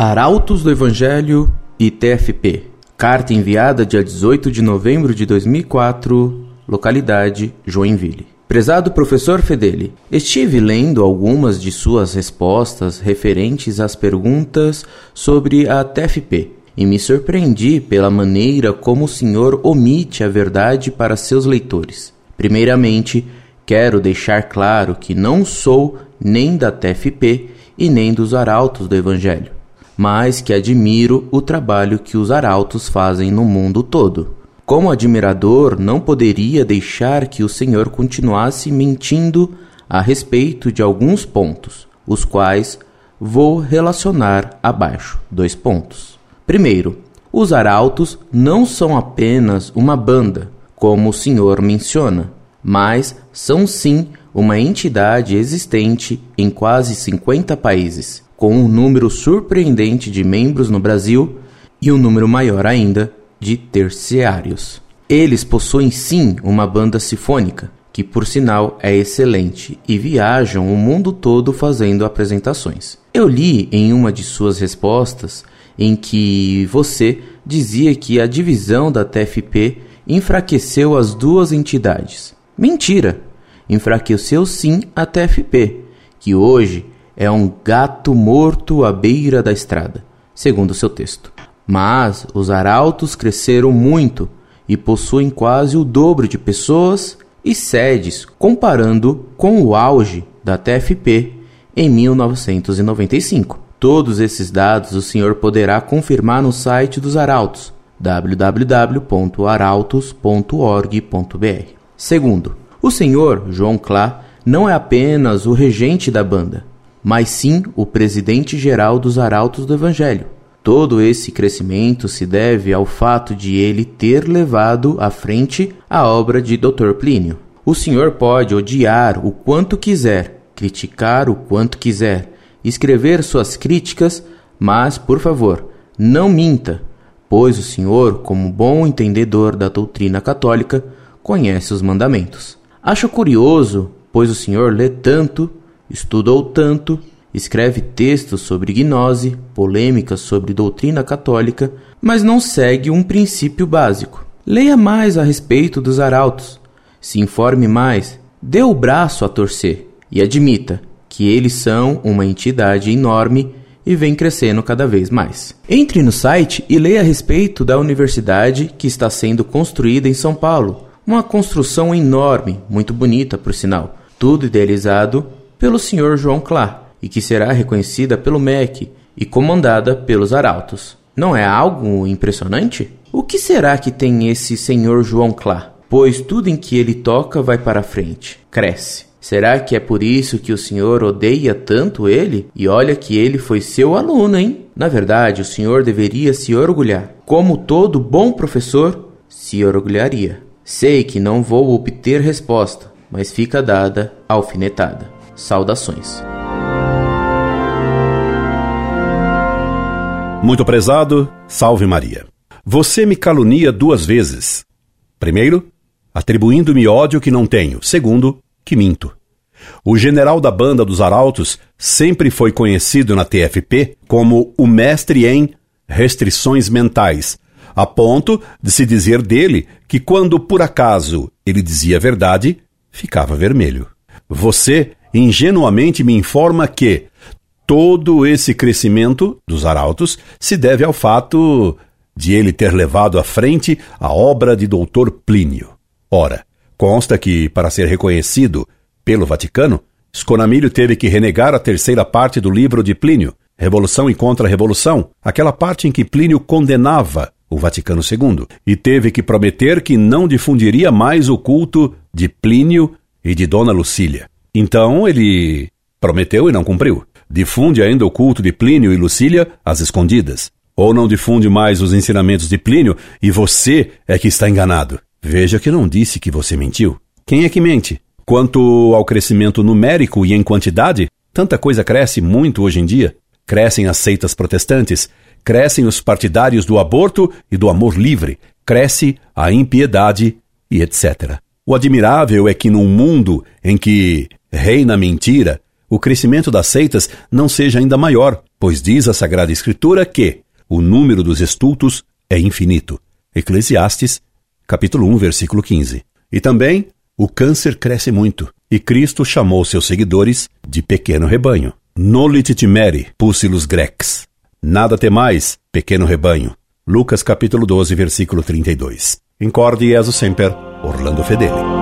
Arautos do Evangelho e TFP. Carta enviada dia 18 de novembro de 2004, localidade Joinville. Prezado professor Fedeli, estive lendo algumas de suas respostas referentes às perguntas sobre a TFP e me surpreendi pela maneira como o senhor omite a verdade para seus leitores. Primeiramente, quero deixar claro que não sou nem da TFP e nem dos arautos do Evangelho mas que admiro o trabalho que os arautos fazem no mundo todo. Como admirador, não poderia deixar que o Senhor continuasse mentindo a respeito de alguns pontos, os quais vou relacionar abaixo. Dois pontos. Primeiro, os arautos não são apenas uma banda, como o senhor menciona, mas são sim uma entidade existente em quase 50 países, com um número surpreendente de membros no Brasil e um número maior ainda de terciários. Eles possuem sim uma banda sinfônica, que por sinal é excelente, e viajam o mundo todo fazendo apresentações. Eu li em uma de suas respostas em que você dizia que a divisão da TFP enfraqueceu as duas entidades. Mentira! Enfraqueceu sim a TFP, que hoje é um gato morto à beira da estrada, segundo seu texto. Mas os arautos cresceram muito e possuem quase o dobro de pessoas e sedes, comparando com o auge da TFP em 1995. Todos esses dados o senhor poderá confirmar no site dos arautos www.arautos.org.br. Segundo, o senhor João Clá não é apenas o regente da banda, mas sim o presidente-geral dos Arautos do Evangelho. Todo esse crescimento se deve ao fato de ele ter levado à frente a obra de Dr. Plínio. O senhor pode odiar o quanto quiser, criticar o quanto quiser, escrever suas críticas, mas, por favor, não minta, pois o senhor, como bom entendedor da doutrina católica, conhece os mandamentos. Acho curioso, pois o senhor lê tanto Estudou tanto, escreve textos sobre gnose, polêmicas sobre doutrina católica, mas não segue um princípio básico. Leia mais a respeito dos arautos, se informe mais, dê o braço a torcer e admita que eles são uma entidade enorme e vem crescendo cada vez mais. Entre no site e leia a respeito da universidade que está sendo construída em São Paulo. Uma construção enorme, muito bonita por sinal, tudo idealizado pelo Sr. João Clá e que será reconhecida pelo MEC e comandada pelos arautos. Não é algo impressionante? O que será que tem esse Sr. João Clá? Pois tudo em que ele toca vai para frente, cresce. Será que é por isso que o senhor odeia tanto ele? E olha que ele foi seu aluno, hein? Na verdade, o senhor deveria se orgulhar. Como todo bom professor, se orgulharia. Sei que não vou obter resposta, mas fica dada a alfinetada. Saudações. Muito prezado, salve Maria. Você me calunia duas vezes. Primeiro, atribuindo-me ódio que não tenho. Segundo, que minto. O general da banda dos Arautos sempre foi conhecido na TFP como o mestre em restrições mentais, a ponto de se dizer dele que quando por acaso ele dizia a verdade, ficava vermelho. Você ingenuamente me informa que todo esse crescimento dos arautos se deve ao fato de ele ter levado à frente a obra de Doutor Plínio. Ora, consta que, para ser reconhecido pelo Vaticano, Sconamilho teve que renegar a terceira parte do livro de Plínio, Revolução e Contra-Revolução, aquela parte em que Plínio condenava o Vaticano II, e teve que prometer que não difundiria mais o culto de Plínio e de Dona Lucília. Então ele prometeu e não cumpriu. Difunde ainda o culto de Plínio e Lucília às escondidas. Ou não difunde mais os ensinamentos de Plínio e você é que está enganado. Veja que não disse que você mentiu. Quem é que mente? Quanto ao crescimento numérico e em quantidade, tanta coisa cresce muito hoje em dia. Crescem as seitas protestantes, crescem os partidários do aborto e do amor livre, cresce a impiedade e etc. O admirável é que num mundo em que reina mentira, o crescimento das seitas não seja ainda maior, pois diz a Sagrada Escritura que o número dos estultos é infinito. Eclesiastes, capítulo 1, versículo 15. E também o câncer cresce muito, e Cristo chamou seus seguidores de pequeno rebanho. Nolit timere, pussilus grex. Nada temais, pequeno rebanho. Lucas capítulo 12, versículo 32. Incorde Jesus Semper, Orlando Fedeli.